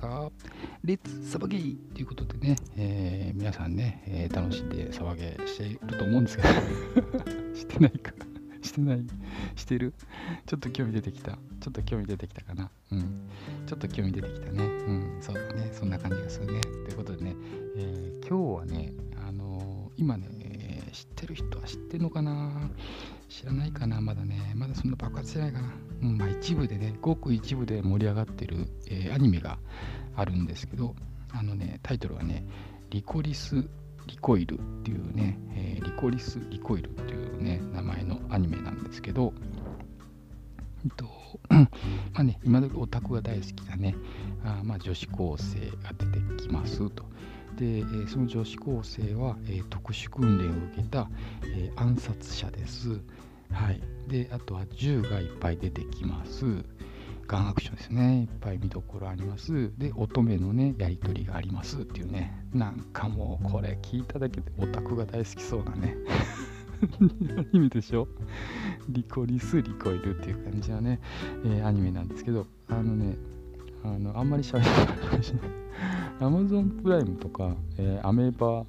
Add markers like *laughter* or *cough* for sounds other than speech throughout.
さん元気ですか？レッツ騒ぎということでね、えー、皆さんね、えー、楽しんで騒げしていると思うんですけど *laughs* してないか？*laughs* してない？してる？ちょっと興味出てきた？ちょっと興味出てきたかな？うん。ちょっと興味出てきたね？うん。そうだね。そんな感じがするね。ということでね、えー、今日はね、あの、今ね、知ってる人は知ってるのかな？知らないかな？まだね。まだそんな爆発してないかな？うん、まあ一部でね、ごく一部で盛り上がってる、えー、アニメがあるんですけど、あのね、タイトルはね、リコリス・リコイルっていうね、えー、リコリス・リコイルっていうね、名前のアニメなんですけど、えっと、*coughs* まあね、今時オタクが大好きなね、あまあ、女子高生が出てきますと。で、その女子高生は、えー、特殊訓練を受けた、えー、暗殺者です。はい。で、あとは銃がいっぱい出てきます。ガンアクションですね。いっぱい見どころあります。で、乙女のね、やりとりがありますっていうね。なんかもう、これ聞いただけでオタクが大好きそうなね。*laughs* アニメでしょ？リコリス・リコイルっていう感じのね、えー、アニメなんですけど、あのね、あのあんまり喋らないかもしれない。*laughs* Amazon プライムとか、えー、アメーバ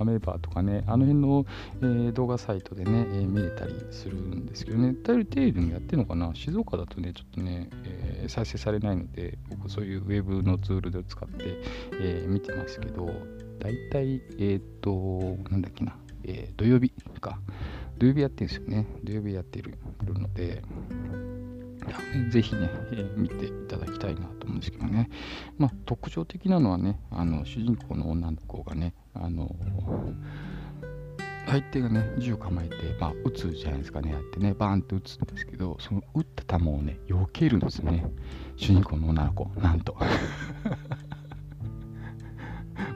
アメーバーとかね、あの辺の、えー、動画サイトでね、えー、見れたりするんですけどね、頼り程度にやってるのかな？静岡だとね、ちょっとね、えー、再生されないので、僕そういうウェブのツールで使って、え見てますけど、大体、えっ、と、なんだっけな、え土曜日か、土曜日やってるんですよね。土曜日やってるので、ぜひね、えー、見ていただきたいなと思うんですけどね。まあ、特徴的なのはね、あの主人公の女の子がね、あの相手がね、銃構えて、まあ、撃つじゃないですかね、やってね、バーンって撃つんですけど、その撃った弾をね、避けるんですね。主人公の女の子、なんと。*laughs*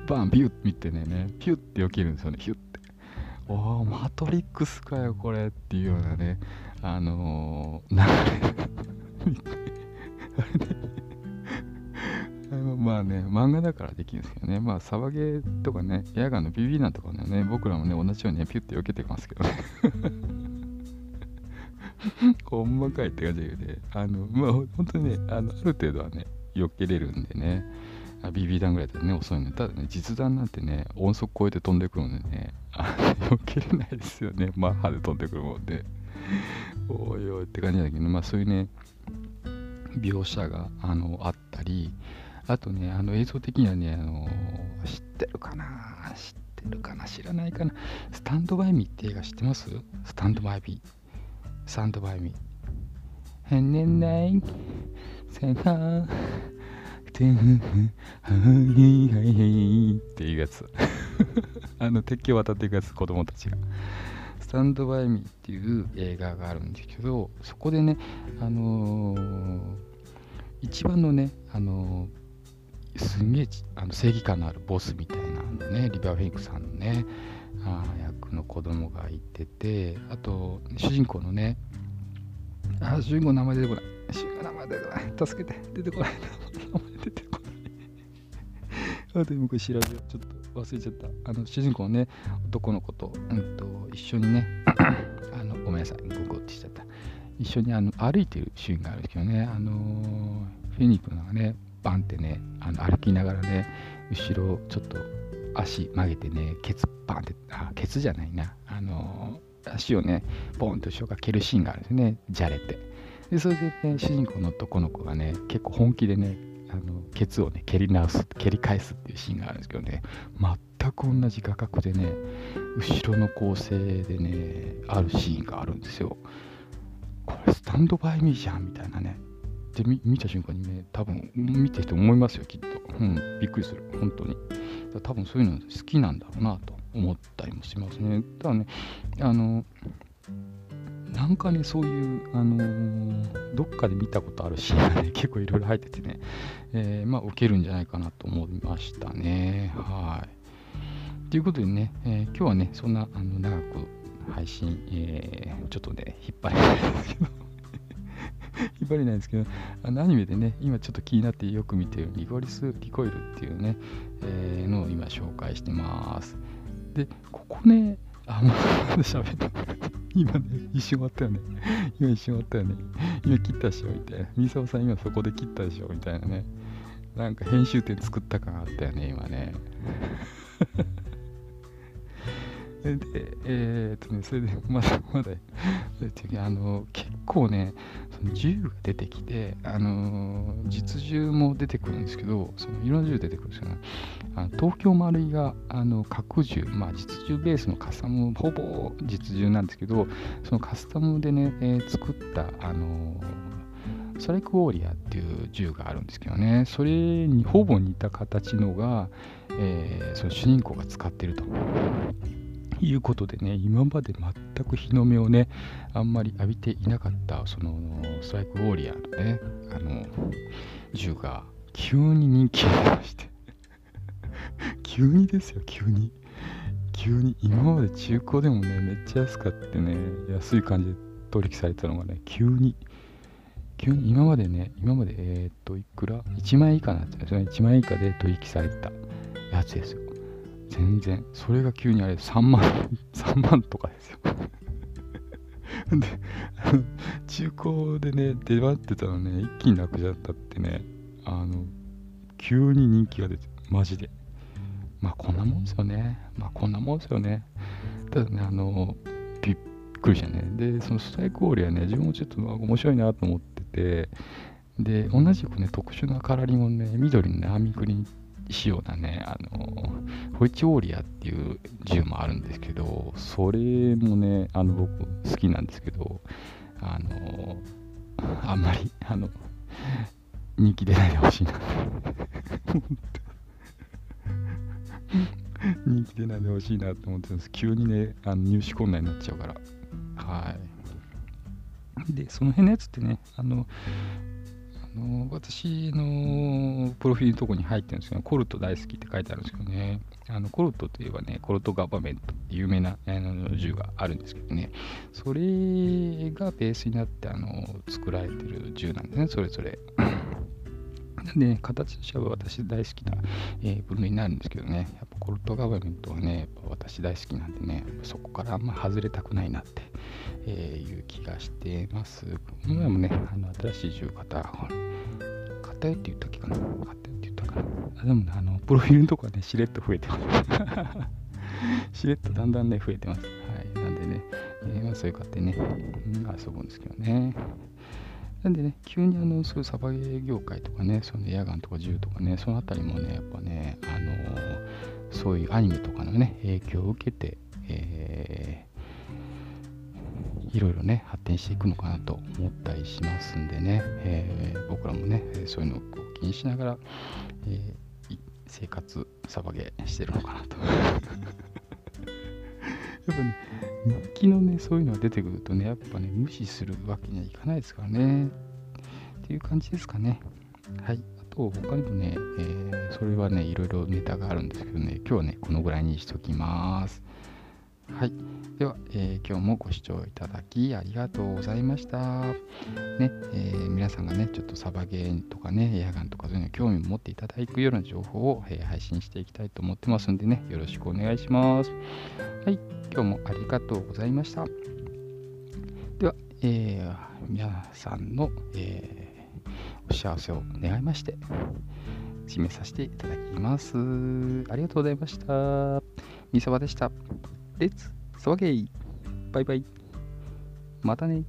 バーン、ビュッ見てね、ピュッて避けるんですよね、ピュッて。おお、マトリックスかよ、これっていうようなね、あのー、流れあの *laughs* まあね、漫画だからできるんですけどね、まあ、サバゲーとかね、エアガンのビビーナとかね、僕らもね、同じようにね、ピュッて避けてますけどね。*laughs* ほんまかいって感じで、あの、まあ、本当にね、あのある程度はね、避けれるんでね、BB 弾ぐらいだとね、遅いのただね、実弾なんてね、音速超えて飛んでくるのでね、あ避けれないですよね、マッハで飛んでくるもんで。おいおいって感じだけど、まあそういうね、描写があのあったり、あとね、あの映像的にはね、あの知ってるかな知ってるかな知らないかなスタンドバイミーって映画知ってます？スタンドバイミー。スタンドバイミー。へんねんないせなてはいはいはいっていうやつ。*laughs* あの鉄橋渡っていくやつ、子供たちが。タンドバイミーっていう映画があるんですけど、そこでね、あのー、一番のね、あのー、すんげえあの正義感のあるボスみたいなのね、リバー・フェイクさんのね、あ役の子供がいてて、あと、主人公のね、あ、主人公の名前出てこない。主人公の名前出てこない。助けて、出てこない。名前出てこない。*laughs* あと今これ調べよう。ちょっと。忘れちゃった。あの主人公ね男の子と,、うんと、一緒にね *clears throat* あのごめんなさいググってしちゃった。一緒にあの歩いてるシーンがあるんですけどねあのフェニックがねバンってねあの歩きながらね後ろちょっと足曲げてねケツバンってあケツじゃないな。あの足をねポンと後ろから蹴るシーンがあるんですねじゃれて。でそれでね主人公の男の子がね結構本気でねあのケツをね蹴り直す蹴り返すっていうシーンがあるんですけどね。全く同じ画角でね後ろの構成でねあるシーンがあるんですよ。これスタンドバイミーじゃんみたいなね。で見た瞬間にね多分見てる人思いますよきっと。うんびっくりする。本当に。多分そういうの好きなんだろうなと思ったりもしますね。ただねあのなんかね、そういう、あのー、どっかで見たことあるシーンがね、*laughs* 結構いろいろ入っててね、えー、まあ、受けるんじゃないかなと思いましたね。はい。ということでね、えー、今日はね、そんなあの長く配信、えー、ちょっとね、引っ張れないですけど *laughs* 引っ張れないですけど、あのアニメでね、今ちょっと気になってよく見てるリゴリス・リコイルっていうね、えー、のを今紹介してます。で、ここね、あ、も *laughs* う喋った。今ね、一瞬終わったよね。今一瞬終わったよね。今切ったでしょみたいな。みさおさん今そこで切ったでしょみたいなね。なんか編集点作った感あったよね、今ね。で、えー、っとね、それで、*laughs* まだまだ、あの、結構ね、その銃が出てきて、あの、実銃も出てくるんですけど、そのいろんな銃出てくるんですよね。あの東京丸井が、あの、核銃、まあ、実銃ベースのカスタム、ほぼ実銃なんですけど、そのカスタムでね、えー、作った、あの、ストライクウォーリアっていう銃があるんですけどね、それにほぼ似た形のが、えー、その主人公が使ってると。いうことでね、今まで全く日の目をね、あんまり浴びていなかった、そのストライクウォーリアーのね、あの、銃が急に人気が出まして *laughs* 急にですよ、急に。急に、今まで中古でもね、めっちゃ安かってね、安い感じで取引されたのがね、急に、急に今までね、今まで、えー、っと、いくら ?1 万円以下になっちゃうんですよね。1万円以下で取引されたやつですよ。全然。それが急にあれ、3万、*laughs* 3万とかですよ。*laughs* で、*laughs* 中古でね、出回ってたのね、一気になくなったってね、あの、急に人気が出て、マジで。まあこんなもんですよね。まあこんなもんですよね。ただね、あの、びっくりしたね。で、そのストライクオールはね、自分もちょっと面白いなと思ってて、で、同じくね、特殊なカラーリングのね、緑のね、編みくりに仕様なね、あの、ホイチオーリアっていう銃もあるんですけど、それもね、あの、僕好きなんですけど、あの、あんまり、あの、人気出ないでほしいな。*laughs* 人気出ないでほしいなと思ってます。急にね、あの入手困難になっちゃうから。はい。で、その辺のやつってね、あの、の私のプロフィールのとこに入ってるんですけど、コルト大好きって書いてあるんですけどね、あのコルトといえばね、コルトガバメントって有名なあの銃があるんですけどね、それがベースになってあの作られてる銃なんですね、それぞれ。*laughs* ね、形としては私大好きな、えー、分類になるんですけどね、やっぱコルトガバメントはね、やっぱ私大好きなんでね、そこからあんま外れたくないなって、えー、いう気がしてます。この前もね、あの新しい銃型、買って言ったっけかな？買ったって言ったかな？あでもね、あの、プロフィールのとこはね、しれっと増えてます。*laughs* しれっとだんだんね、増えてます。はい。なんでね、えー、まあ、そういう買ってね、遊ぶんですけどね。なんでね、急にあの、そういうサバゲー業界とかね、そのエアガンとか銃とかね、そのあたりもね、やっぱね、あのー、そういうアニメとかのね、影響を受けて、えー、いろいろね、発展していくのかなと思ったりしますんでね、えー、僕らもね、そういうのを気にしながら、えー、生活、サバゲーしてるのかなと。やっぱね、日記のね、そういうのが出てくるとね、やっぱね、無視するわけにはいかないですからね。っていう感じですかね。はい。あと、他にもね、えー、それはね、いろいろネタがあるんですけどね、今日はね、このぐらいにしときます。はい。では、えー、今日もご視聴いただきありがとうございました。ね、えー、皆さんがね、ちょっとサバゲーとかね、エアガンとかそういうの興味を持っていただくような情報を、えー、配信していきたいと思ってますんでね、よろしくお願いします。はい。今日もありがとうございました。では、えー、皆さんの、えー、お幸せを願いまして、締めさせていただきます。ありがとうございました。みさばでした。レッツ、そわげい。バイバイ。またね。